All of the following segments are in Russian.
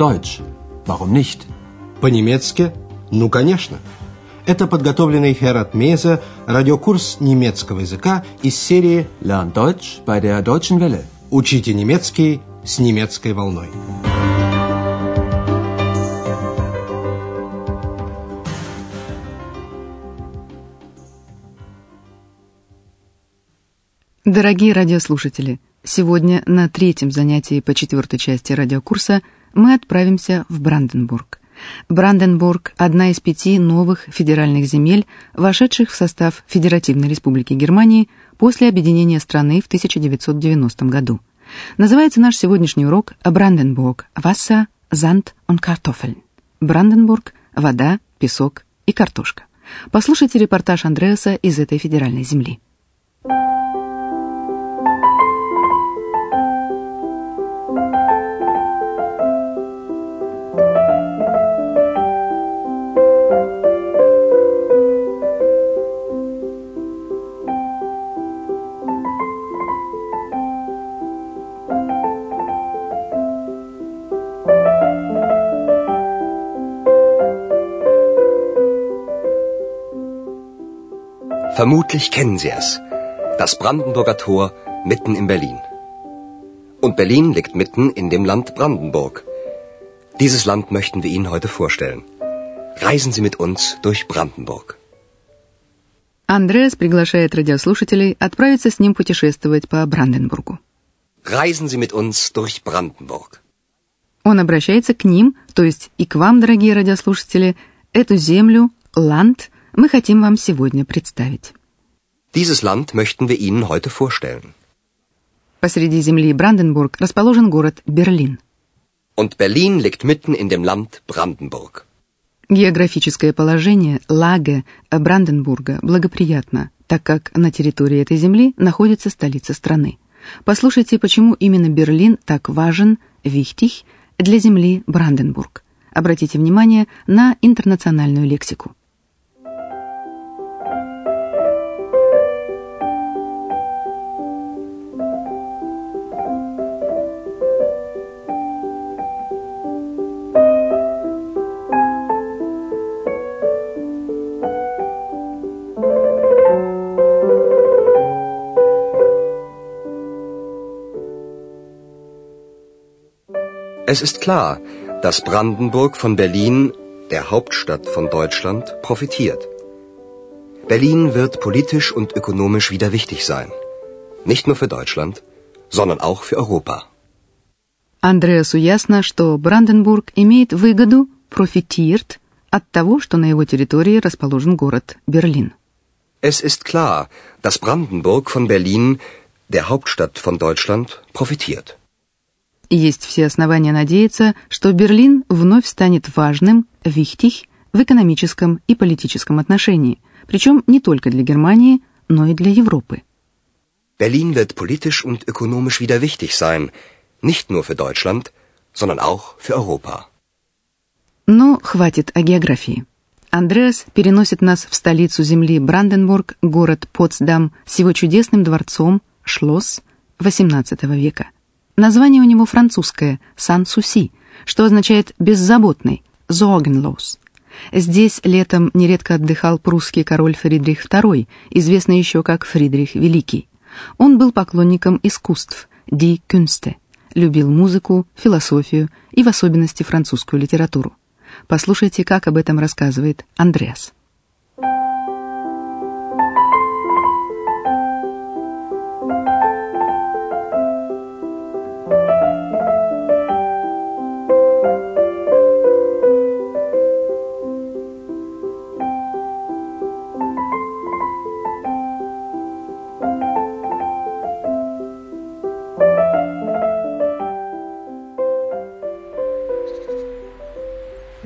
Deutsch. Warum nicht? По-немецки? Ну, конечно. Это подготовленный Херат Меза радиокурс немецкого языка из серии Lern Deutsch bei der Deutschen Welle. «Учите немецкий с немецкой волной». Дорогие радиослушатели, сегодня на третьем занятии по четвертой части радиокурса мы отправимся в Бранденбург. Бранденбург – одна из пяти новых федеральных земель, вошедших в состав Федеративной Республики Германии после объединения страны в 1990 году. Называется наш сегодняшний урок «Бранденбург. Wasser, Sand und Kartoffeln». Бранденбург – вода, песок и картошка. Послушайте репортаж Андреаса из этой федеральной земли. Vermutlich kennen Sie es. Das Brandenburger Tor mitten in Berlin. Und Berlin liegt mitten in dem Land Brandenburg. Dieses Land möchten wir Ihnen heute vorstellen. Reisen Sie mit uns durch Brandenburg. Андреас приглашает радиослушателей отправиться с ним путешествовать по Бранденбургу. Reisen Sie mit uns durch Brandenburg. Он обращается к ним, то есть и к вам, дорогие радиослушатели, эту землю, ланд – мы хотим вам сегодня представить. Dieses Land möchten wir Ihnen heute vorstellen. Посреди земли Бранденбург расположен город Берлин. Und Berlin liegt mitten in dem Land Brandenburg. Географическое положение Лаге Бранденбурга благоприятно, так как на территории этой земли находится столица страны. Послушайте, почему именно Берлин так важен, wichtig, для земли Бранденбург. Обратите внимание на интернациональную лексику. Es ist klar, dass Brandenburg von Berlin, der Hauptstadt von Deutschland, profitiert. Berlin wird politisch und ökonomisch wieder wichtig sein. Nicht nur für Deutschland, sondern auch für Europa. Andreas ясно, что Brandenburg имеет выгоду, profitiert, от того, что на его территории расположен город Берлин. Es ist klar, dass Brandenburg von Berlin, der Hauptstadt von Deutschland, profitiert. Есть все основания надеяться, что Берлин вновь станет важным, wichtig, в экономическом и политическом отношении, причем не только для Германии, но и для Европы. Berlin wird politisch und ökonomisch wieder wichtig sein, nicht nur für Deutschland, sondern auch für Europa. Но хватит о географии. Андреас переносит нас в столицу земли Бранденбург, город Потсдам с его чудесным дворцом, шлосс XVIII века. Название у него французское «Сан-Суси», что означает «беззаботный», «sorgenlos». Здесь летом нередко отдыхал прусский король Фридрих II, известный еще как Фридрих Великий. Он был поклонником искусств, ди Кюнсте, любил музыку, философию и в особенности французскую литературу. Послушайте, как об этом рассказывает Андреас.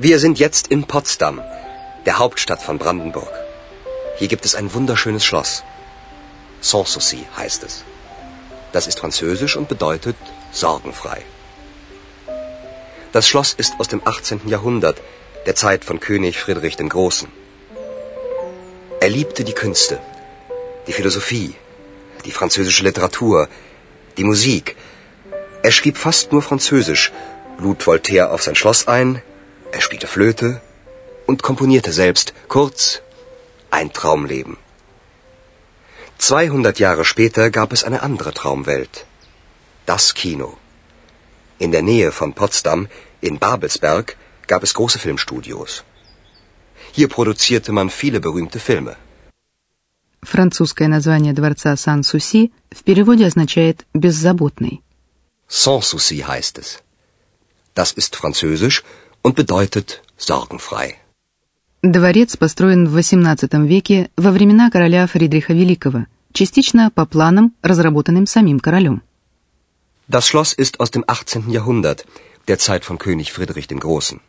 Wir sind jetzt in Potsdam, der Hauptstadt von Brandenburg. Hier gibt es ein wunderschönes Schloss. Sanssouci heißt es. Das ist französisch und bedeutet sorgenfrei. Das Schloss ist aus dem 18. Jahrhundert, der Zeit von König Friedrich dem Großen. Er liebte die Künste, die Philosophie, die französische Literatur, die Musik. Er schrieb fast nur Französisch lud Voltaire auf sein Schloss ein, er spielte Flöte und komponierte selbst, kurz ein Traumleben. 200 Jahre später gab es eine andere Traumwelt. Das Kino. In der Nähe von Potsdam, in Babelsberg, gab es große Filmstudios. Hier produzierte man viele berühmte Filme. Французское название дворца Сан-Суси в переводе означает «беззаботный». Sans-Souci heißt es. Das ist französisch und bedeutet sorgenfrei. Дворец построен в XVIII веке во времена короля Фридриха Великого, частично по планам, разработанным самим королем. Das Schloss ist aus dem 18. Jahrhundert, der Zeit von König Friedrich dem Großen.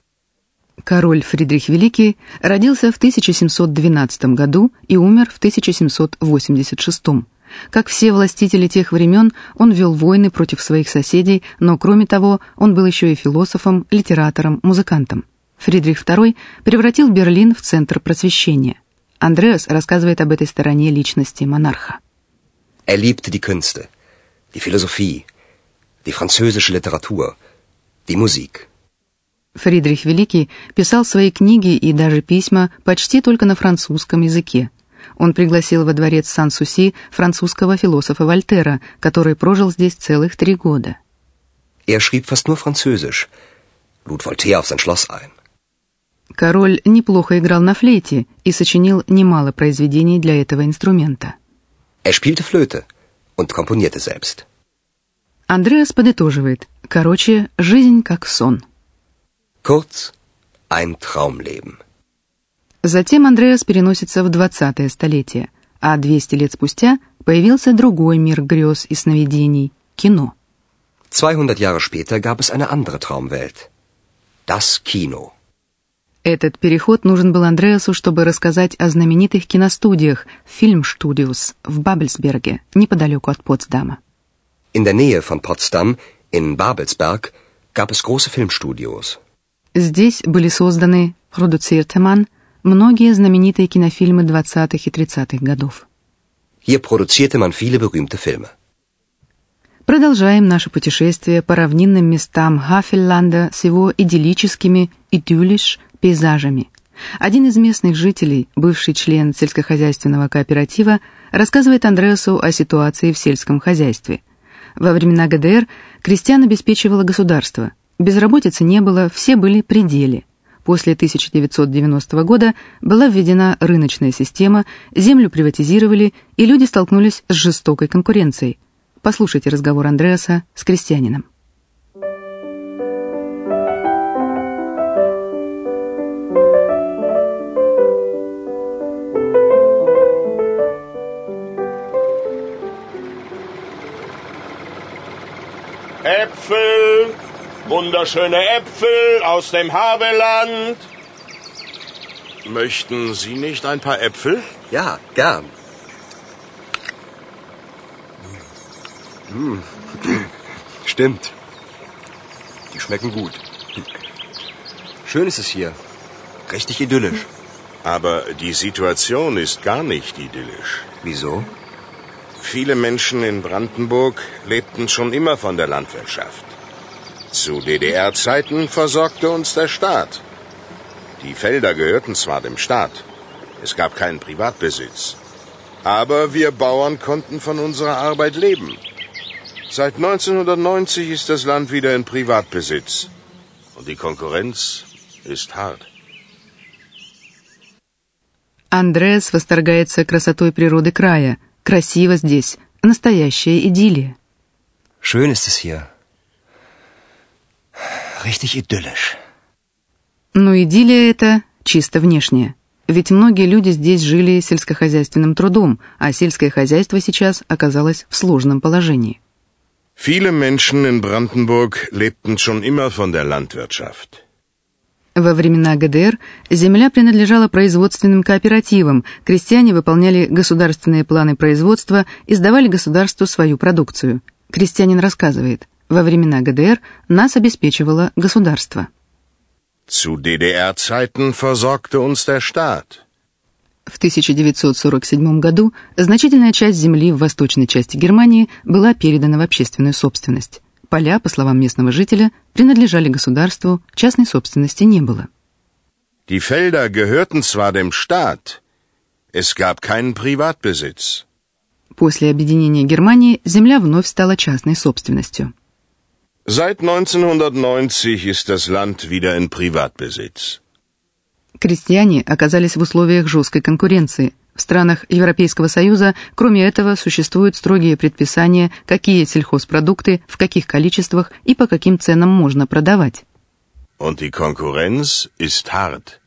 Король Фридрих Великий родился в 1712 году и умер в 1786. Как все властители тех времен, он вел войны против своих соседей, но кроме того, он был еще и философом, литератором, музыкантом. Фридрих II превратил Берлин в центр просвещения. Андреас рассказывает об этой стороне личности монарха. Er liebte die Künste, die Philosophie, die französische Literatur, die Musik. Фридрих Великий писал свои книги и даже письма почти только на французском языке. Он пригласил во дворец Сан-Суси французского философа Вольтера, который прожил здесь целых три года. Er schrieb fast nur Französisch, lud Voltaire auf sein Schloss ein. Король неплохо играл на флейте и сочинил немало произведений для этого инструмента. Er spielte Flöte und komponierte selbst. Андреас подытоживает. Короче, жизнь как сон. Kurz, ein Traumleben. Затем Андреас переносится в 20-е столетие, а 200 лет спустя появился другой мир грез и сновидений — кино. 200 Jahre später gab es eine andere Traumwelt. Das Kino. Этот переход нужен был Андреасу, чтобы рассказать о знаменитых киностудиях «Фильмстудиус» в Бабельсберге, неподалеку от Потсдама. In der Nähe von Potsdam, in Babelsberg, gab es große Filmstudios. Здесь были созданы, man, многие знаменитые кинофильмы 20-х и 30-х годов. Hier produzierte man viele berühmte Filme. Продолжаем наше путешествие по равнинным местам Хафельланда с его идиллическими, идиллиш, пейзажами. Один из местных жителей, бывший член сельскохозяйственного кооператива, рассказывает Андреасу о ситуации в сельском хозяйстве. Во времена ГДР крестьян обеспечивало государство. Безработицы не было, все были при деле. После 1990 года была введена рыночная система, землю приватизировали, и люди столкнулись с жестокой конкуренцией. Послушайте разговор Андреаса с крестьянином. Wunderschöne Äpfel aus dem Havelland. Möchten Sie nicht ein paar Äpfel? Ja, gern. Hm. Stimmt. Die schmecken gut. Schön ist es hier. Richtig idyllisch. Aber die Situation ist gar nicht idyllisch. Wieso? Viele Menschen in Brandenburg lebten schon immer von der Landwirtschaft. Zu DDR-Zeiten versorgte uns der Staat. Die Felder gehörten zwar dem Staat, es gab keinen Privatbesitz, aber wir Bauern konnten von unserer Arbeit leben. Seit 1990 ist das Land wieder in Privatbesitz und die Konkurrenz ist hart. Андреас восторгается красотой природы края. Красиво здесь, настоящая идиллия. Schön ist es hier. Richtig idyllisch. Но идиллия это чисто внешняя. Ведь многие люди здесь жили сельскохозяйственным трудом, а сельское хозяйство сейчас оказалось в сложном положении. Viele Menschen in Brandenburg lebten schon immer von der Landwirtschaft. Во времена ГДР земля принадлежала производственным кооперативам, крестьяне выполняли государственные планы производства и сдавали государству свою продукцию. Крестьянин рассказывает, во времена ГДР нас обеспечивало государство. Zu DDR-Zeiten versorgte uns der Staat. В 1947 году значительная часть земли в восточной части Германии была передана в общественную собственность. Поля, по словам местного жителя, принадлежали государству, частной собственности не было. Die Felder gehörten zwar dem Staat, es gab keinen Privatbesitz. После объединения Германии земля вновь стала частной собственностью. Seit 1990 ist das Land wieder in Privatbesitz. Крестьяне оказались в условиях жесткой конкуренции. В странах Европейского Союза, кроме этого, существуют строгие предписания, какие сельхозпродукты, в каких количествах и по каким ценам можно продавать. Und die Konkurrenz ist hart.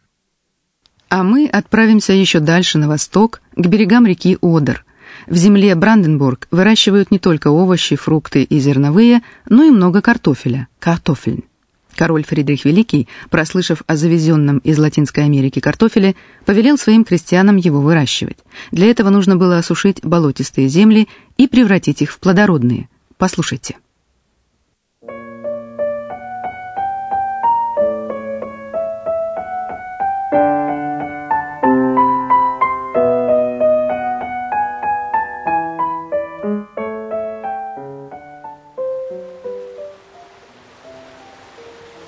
А мы отправимся еще дальше на восток, к берегам реки Одер. В земле Бранденбург выращивают не только овощи, фрукты и зерновые, но и много картофеля, картофель. Король Фридрих Великий, прослышав о завезенном из Латинской Америки картофеле, повелел своим крестьянам его выращивать. Для этого нужно было осушить болотистые земли и превратить их в плодородные. Послушайте.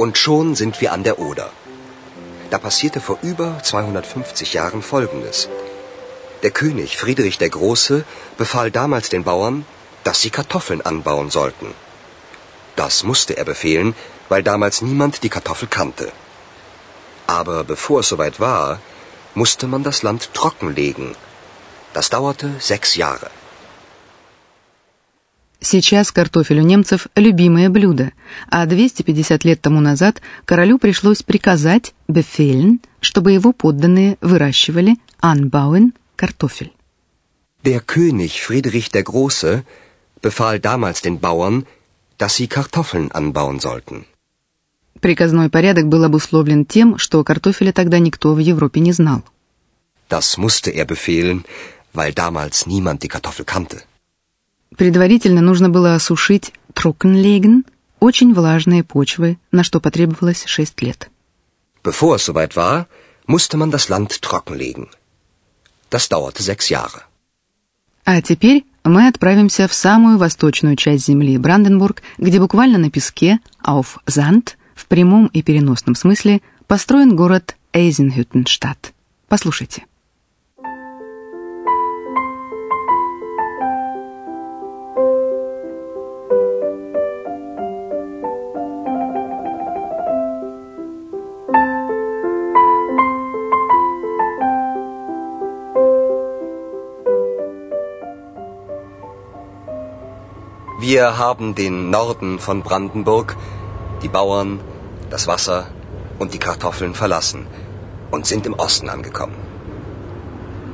Und schon sind wir an der Oder. Da passierte vor über 250 Jahren Folgendes. Der König Friedrich der Große befahl damals den Bauern, dass sie Kartoffeln anbauen sollten. Das musste er befehlen, weil damals niemand die Kartoffel kannte. Aber bevor es soweit war, musste man das Land trockenlegen. Das dauerte sechs Jahre. Сейчас картофель у немцев – любимое блюдо, а 250 лет тому назад королю пришлось приказать «befehlen», чтобы его подданные выращивали «anbauen» картофель. Der König Friedrich der Große befahl damals den Bauern, dass sie Kartoffeln anbauen sollten. Приказной порядок был обусловлен тем, что картофеля тогда никто в Европе не знал. Das musste er befehlen, weil damals niemand die Kartoffel kannte. Предварительно нужно было осушить трокенлеген, очень влажные почвы, на что потребовалось шесть лет. Bevor es soweit war, musste man das Land trockenlegen. Das dauerte sechs Jahre. А теперь мы отправимся в самую восточную часть земли Бранденбург, где буквально на песке, auf Sand, в прямом и переносном смысле, построен город Эйзенхютенштадт. Послушайте. Wir haben den Norden von Brandenburg, die Bauern, das Wasser und die Kartoffeln verlassen und sind im Osten angekommen.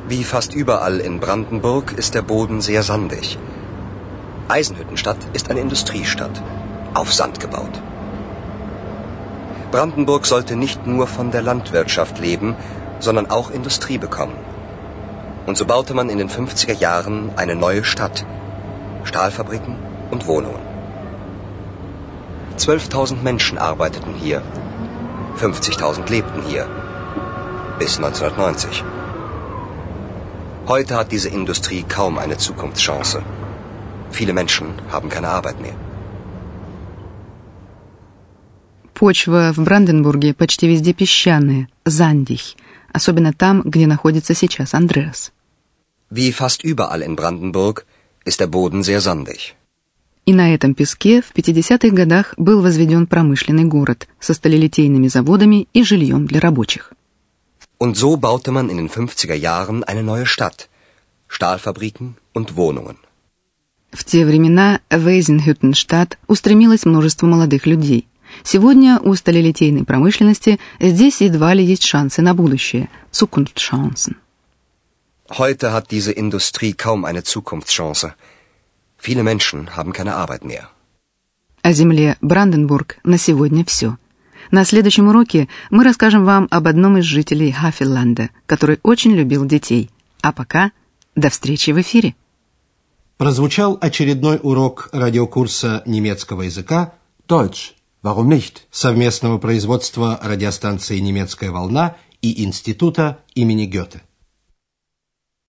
Wie fast überall in Brandenburg ist der Boden sehr sandig. Eisenhüttenstadt ist eine Industriestadt, auf Sand gebaut. Brandenburg sollte nicht nur von der Landwirtschaft leben, sondern auch Industrie bekommen. Und so baute man in den 50er Jahren eine neue Stadt. Stahlfabriken und Wohnungen. 12.000 Menschen arbeiteten hier, 50.000 lebten hier bis 1990. Heute hat diese Industrie kaum eine Zukunftschance. Viele Menschen haben keine Arbeit mehr. Почва в Бранденбурге почти везде песчаная, Зандих, особенно там, где находится сейчас Андреас. Wie fast überall in Brandenburg ist der Boden sehr sandig. И на этом песке в 50-х годах был возведен промышленный город со сталелитейными заводами и жильем для рабочих. Und so baute man in den 50er Jahren eine neue Stadt. Stahlfabriken und Wohnungen. В те времена в Эйзенхютенштадт устремилось множество молодых людей. Сегодня у сталелитейной промышленности здесь едва ли есть шансы на будущее. Zukunftschancen. Heute hat diese Industrie kaum eine Zukunftschance. Viele Menschen haben keine Arbeit mehr. О земле Бранденбург на сегодня все. На следующем уроке мы расскажем вам об одном из жителей Хафелланда, который очень любил детей. А пока до встречи в эфире. Прозвучал очередной урок радиокурса немецкого языка Deutsch. Warum nicht? совместного производства радиостанции «Немецкая волна» и Института имени Гёте.